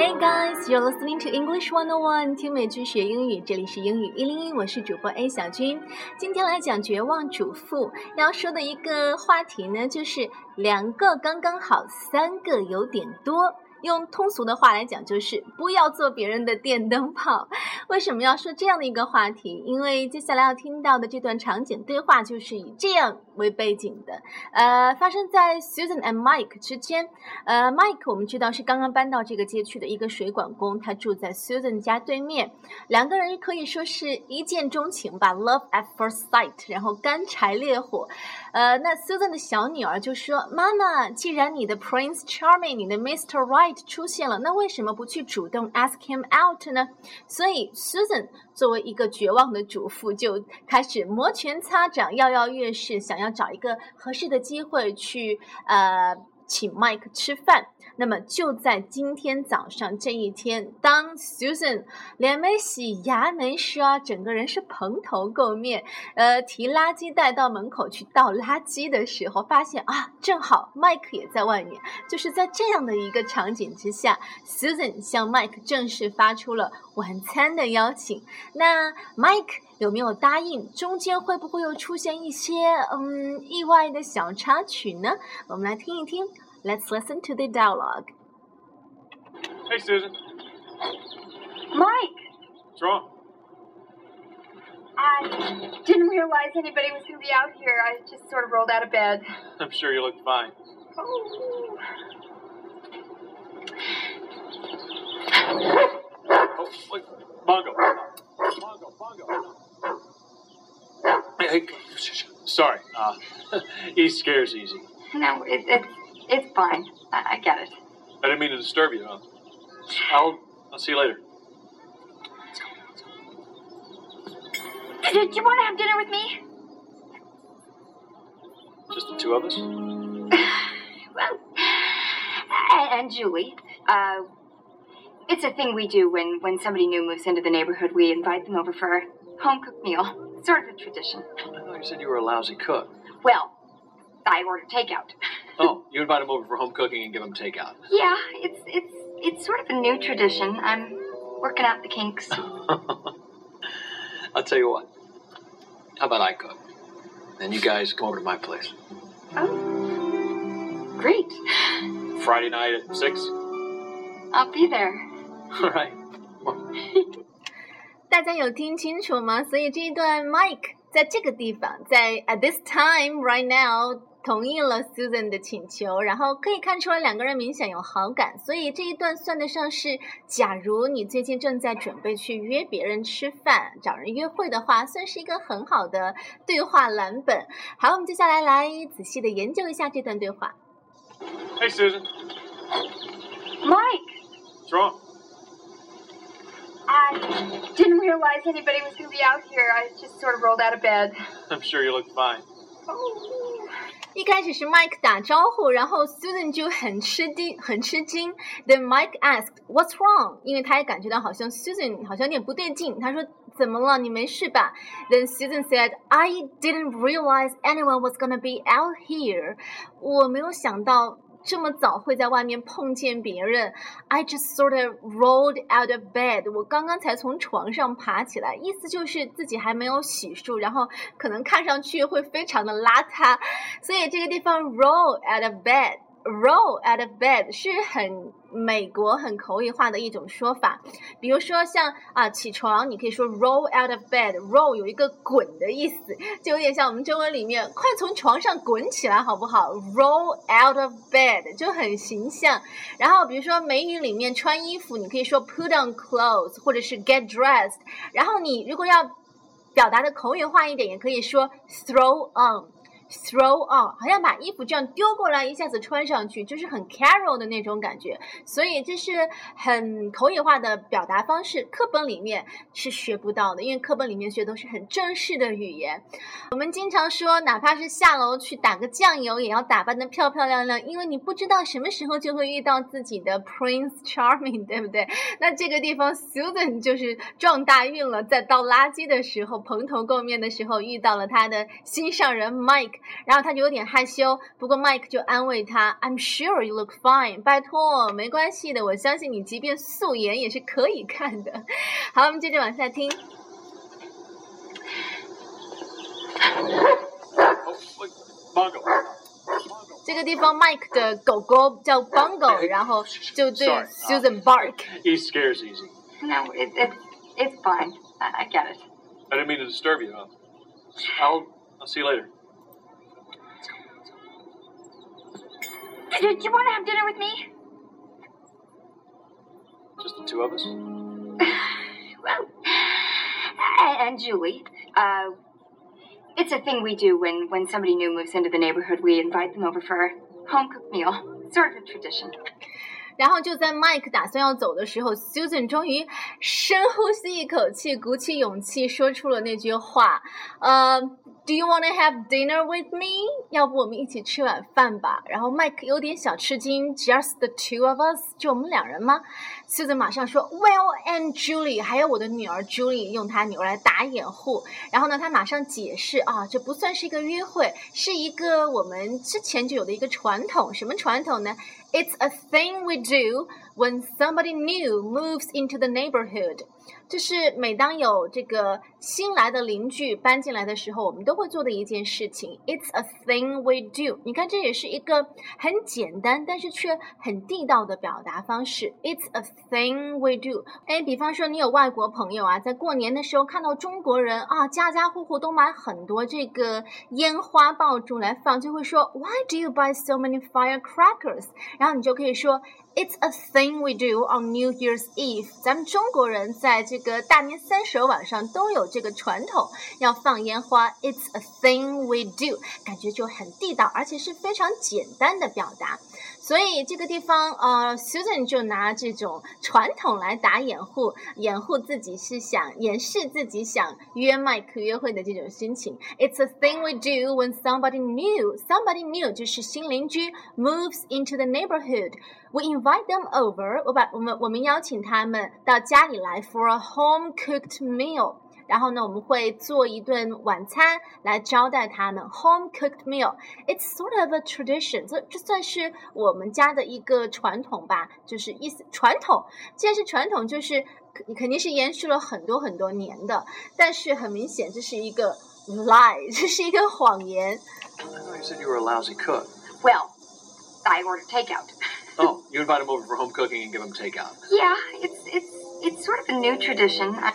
Hey guys, you're listening to English One on One，听美剧学英语，这里是英语一零一，我是主播 A 小军。今天来讲绝望主妇，要说的一个话题呢，就是两个刚刚好，三个有点多。用通俗的话来讲，就是不要做别人的电灯泡。为什么要说这样的一个话题？因为接下来要听到的这段场景对话，就是以这样为背景的。呃，发生在 Susan and Mike 之间。呃，Mike 我们知道是刚刚搬到这个街区的一个水管工，他住在 Susan 家对面。两个人可以说是一见钟情吧，Love at first sight，然后干柴烈火。呃，那 Susan 的小女儿就说：“妈妈，既然你的 Prince Charming，你的 Mr. Right 出现了，那为什么不去主动 ask him out 呢？”所以 Susan 作为一个绝望的主妇，就开始摩拳擦掌、跃跃欲试，想要找一个合适的机会去呃。请 Mike 吃饭。那么就在今天早上这一天，当 Susan 脸没洗、牙没刷，整个人是蓬头垢面，呃，提垃圾袋到门口去倒垃圾的时候，发现啊，正好 Mike 也在外面。就是在这样的一个场景之下，Susan 向 Mike 正式发出了晚餐的邀请。那 Mike 有没有答应？中间会不会又出现一些嗯意外的小插曲呢？我们来听一听。Let's listen to the dialogue. Hey, Susan. Mike, What's wrong? I didn't realize anybody was going to be out here. I just sort of rolled out of bed. I'm sure you look fine. Oh. Oh, wait. Bongo. Bongo, Bongo. Hey, hey, sorry. Uh, he scares easy. No, it, it's it's fine. I, I get it. I didn't mean to disturb you. Huh? I'll, I'll see you later. Do, do you want to have dinner with me? Just the two of us? well, and, and Julie. Uh, it's a thing we do when, when somebody new moves into the neighborhood. We invite them over for a home cooked meal. Sort of a tradition. I thought you said you were a lousy cook. Well, I order takeout. Oh, you invite them over for home cooking and give them takeout. Yeah, it's it's it's sort of a new tradition. I'm working out the kinks. I'll tell you what. How about I cook? Then you guys come over to my place. Oh, great. Friday night at 6? I'll be there. All right. 大家有听清楚吗？所以这一段 Mike 在这个地方，在 at this time right now 同意了 Susan 的请求，然后可以看出来两个人明显有好感，所以这一段算得上是，假如你最近正在准备去约别人吃饭、找人约会的话，算是一个很好的对话蓝本。好，我们接下来来仔细的研究一下这段对话。 Hey, Susan. Mike, What's wrong? I didn't realize anybody was going to be out here. I just sort of rolled out of bed. I'm sure you look fine. Oh. 一开始是 Mike 打招呼，然后 Susan 就很吃惊，很吃惊。Then Mike asked, "What's wrong?" 因为他也感觉到好像 Susan 好像有点不对劲。他说：“怎么了？你没事吧？”Then Susan said, "I didn't realize anyone was gonna be out here." 我没有想到。这么早会在外面碰见别人，I just sort of rolled out of bed。我刚刚才从床上爬起来，意思就是自己还没有洗漱，然后可能看上去会非常的邋遢，所以这个地方 roll out of bed。Roll out of bed 是很美国很口语化的一种说法，比如说像啊起床，你可以说 roll out of bed。Roll 有一个滚的意思，就有点像我们中文里面快从床上滚起来好不好？Roll out of bed 就很形象。然后比如说美女里面穿衣服，你可以说 put on clothes 或者是 get dressed。然后你如果要表达的口语化一点，也可以说 throw on。Throw on，好像把衣服这样丢过来，一下子穿上去，就是很 carol 的那种感觉。所以这是很口语化的表达方式，课本里面是学不到的，因为课本里面学都是很正式的语言。我们经常说，哪怕是下楼去打个酱油，也要打扮的漂漂亮亮，因为你不知道什么时候就会遇到自己的 Prince Charming，对不对？那这个地方 Susan 就是撞大运了，在倒垃圾的时候，蓬头垢面的时候，遇到了他的心上人 Mike。然后他就有点害羞，不过 Mike 就安慰他：“I'm sure you look fine，拜托，没关系的，我相信你即便素颜也是可以看的。”好，我们接着往下听。 Oh, wait, Bongo. 这个地方 Mike 的狗狗叫 Bongo，然后就对 Sorry, Susan bark。 He scares easy. No, it, it, it's fine. I, I get it. I didn't mean to disturb you. Huh? I'll I'll see you later. Do, you want to have dinner with me? Just the two of us. Well, and, and Julie. Uh, it's a thing we do when, when somebody new moves into the neighborhood. We invite them over for a home cooked meal. Sort of a tradition. 然后就在 Mike 打算要走的时候，Susan 终于深呼吸一口气，鼓起勇气说出了那句话：“呃、d o you want to have dinner with me？要不我们一起吃晚饭吧？”然后 Mike 有点小吃惊，“Just the two of us？就我们两人吗妻子马上说：“Well and Julie，还有我的女儿 Julie，用她女儿来打掩护。然后呢，她马上解释啊，这不算是一个约会，是一个我们之前就有的一个传统。什么传统呢？It's a thing we do when somebody new moves into the neighborhood. 就是每当有这个新来的邻居搬进来的时候，我们都会做的一件事情。It's a thing we do。你看，这也是一个很简单，但是却很地道的表达方式。It's a thing we do。哎，比方说你有外国朋友啊，在过年的时候看到中国人啊，家家户户都买很多这个烟花爆竹来放，就会说 Why do you buy so many firecrackers？然后你就可以说。It's a thing we do on New Year's Eve。咱们中国人在在这个大年三十晚上都有这个传统，要放烟花。It's a thing we do，感觉就很地道，而且是非常简单的表达。所以这个地方，呃，Susan 就拿这种传统来打掩护，掩护自己是想掩饰自己想约麦克约会的这种心情。It's a thing we do when somebody new, somebody new 就是新邻居 moves into the neighborhood. We invite them over. 我把我们我们邀请他们到家里来 for a home cooked meal. 然后呢，我们会做一顿晚餐来招待他们，home cooked meal。It's sort of a tradition，这这算是我们家的一个传统吧，就是意思传统。既然是传统，就是肯肯定是延续了很多很多年的。但是很明显，这是一个 lie，这是一个谎言。 I thought you said you were a lousy cook. Well, I order takeout. Oh, you invite him over for home cooking and give him takeout. Yeah, it's it's it's sort of a new tradition. I,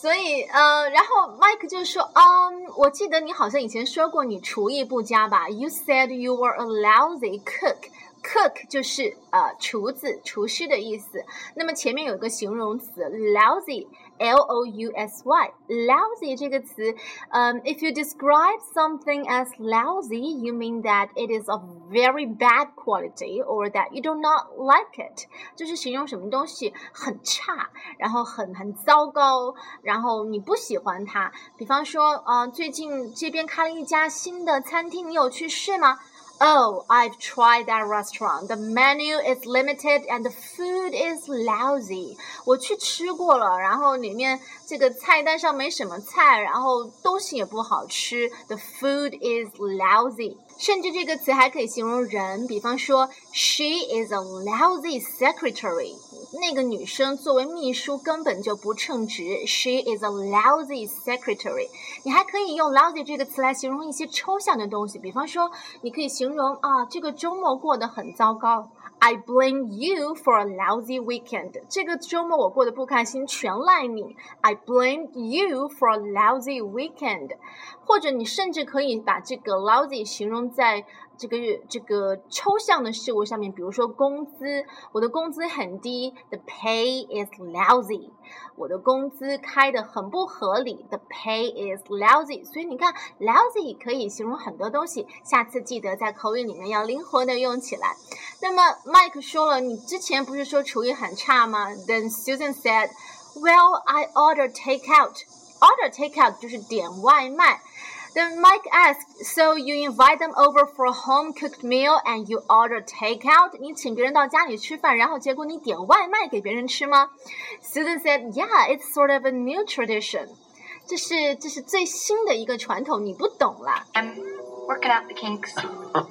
所以，呃，然后 Mike 就说，嗯，我记得你好像以前说过你厨艺不佳吧？You said you were a lousy cook. Cook 就是呃厨子、厨师的意思。那么前面有一个形容词 lousy lousy，lousy 这个词，嗯、，if you describe something as lousy，you mean that it is of very bad quality or that you do not like it，就是形容什么东西很差，然后很很糟糕，然后你不喜欢它。比方说，呃，最近这边开了一家新的餐厅，你有去试吗 ？Oh, I've tried that restaurant. The menu is limited and the food is lousy. 我去吃过了，然后里面这个菜单上没什么菜，然后东西也不好吃。The food is lousy. 甚至这个词还可以形容人，比方说，She is a lousy secretary。 那个女生作为秘书根本就不称职。She is a lousy secretary。你还可以用 lousy 这个词来形容一些抽象的东西，比方说，你可以形容啊，这个周末过得很糟糕。I blame you for a lousy weekend。这个周末我过得不开心，全赖你。I blame you for a lousy weekend。或者你甚至可以把这个 lousy 形容在这个这个抽象的事物上面，比如说工资，我的工资很低，the pay is lousy。我的工资开的很不合理，the pay is lousy。所以你看，lousy 可以形容很多东西，下次记得在口语里面要灵活的用起来。那么 Mike 说了，你之前不是说厨艺很差吗？Then Susan said, "Well, I order takeout." Order takeout 就是点外卖。Then Mike asked, "So you invite them over for a home-cooked meal and you order takeout?" 你请别人到家里吃饭，然后结果你点外卖给别人吃吗？Susan said, "Yeah, it's sort of a new tradition." 这是这是最新的一个传统，你不懂啦。 I'm working out the kinks.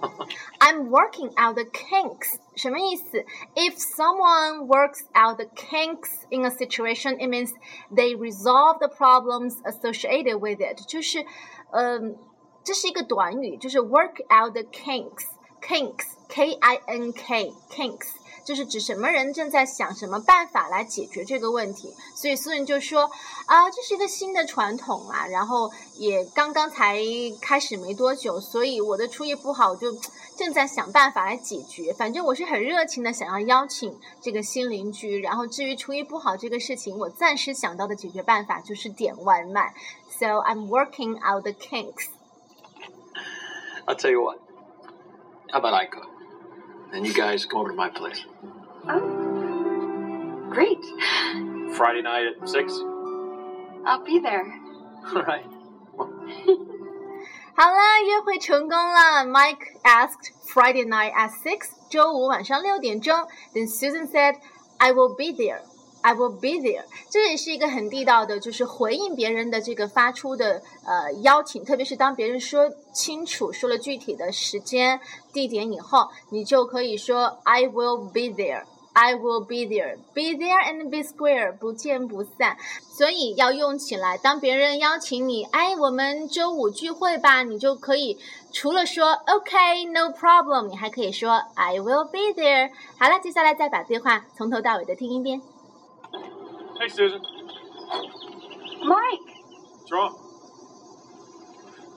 I'm working out the kinks，什么意思？If someone works out the kinks in a situation, it means they resolve the problems associated with it。就是，嗯、这是一个短语，就是 work out the kinks。kinks，k i n k kinks， 就是指什么人正在想什么办法来解决这个问题。所以苏人就说啊，这是一个新的传统啊，然后也刚刚才开始没多久，所以我的厨艺不好，我就 正在想办法来解决。反正我是很热情的，想要邀请这个新邻居。然后至于厨艺不好这个事情，我暂时想到的解决办法就是点外卖。So I'm working out the kinks. I'll tell you what. How about I go? Then you guys go over to my place. Oh, great. Friday night at 6? I'll be there. All right. 好了，约会成功了。Mike asked Friday night at six，周五晚上六点钟。Then Susan said, "I will be there." I will be there，这也是一个很地道的，就是回应别人的这个发出的呃邀请，特别是当别人说清楚、说了具体的时间、地点以后，你就可以说 I will be there。I will be there, be there and be square，不见不散。所以要用起来。当别人邀请你，哎，我们周五聚会吧，你就可以除了说 OK, no problem，你还可以说 I will be there。好了，接下来再把对话从头到尾的听一遍。Hey, Susan. Mike, What's wrong?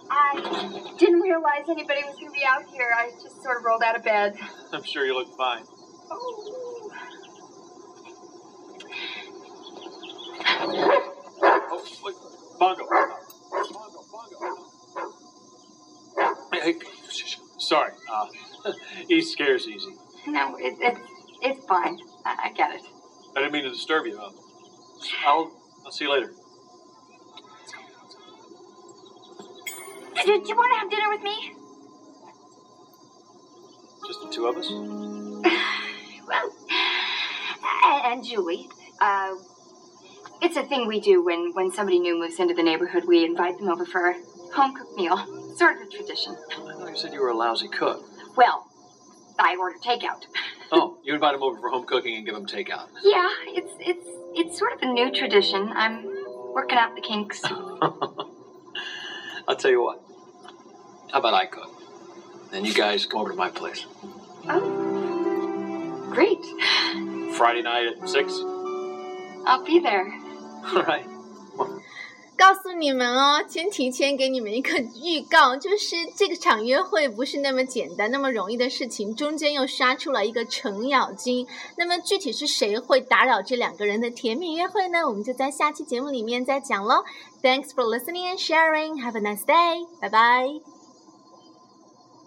I didn't realize anybody was going to be out here. I just sort of rolled out of bed. I'm sure you look fine. Oh. Oh, wait. Bongo. Bongo, Bongo. Hey, hey, sorry. Uh, he scares easy. No, it, it's it's fine. I, I get it. I didn't mean to disturb you. Uh, I'll, I'll see you later. Do you want to have dinner with me? Just the two of us? Well, and, Julie. Uh, it's a thing we do when when somebody new moves into the neighborhood. We invite them over for a home cooked meal. Sort of a tradition. I thought you said you were a lousy cook. Well, I order takeout. Oh, you invite them over for home cooking and give them takeout. Yeah, it's it's it's sort of a new tradition. I'm working out the kinks. I'll tell you what. How about I cook? Then you guys come over to my place. Oh, great. Friday night at 6? I'll be there. All right. 告诉你们哦，先提前给你们一个预告，就是这个场约会不是那么简单、那么容易的事情，中间又杀出了一个程咬金。那么具体是谁会打扰这两个人的甜蜜约会呢？我们就在下期节目里面再讲喽。Thanks for listening and sharing. Have a nice day. Bye bye.。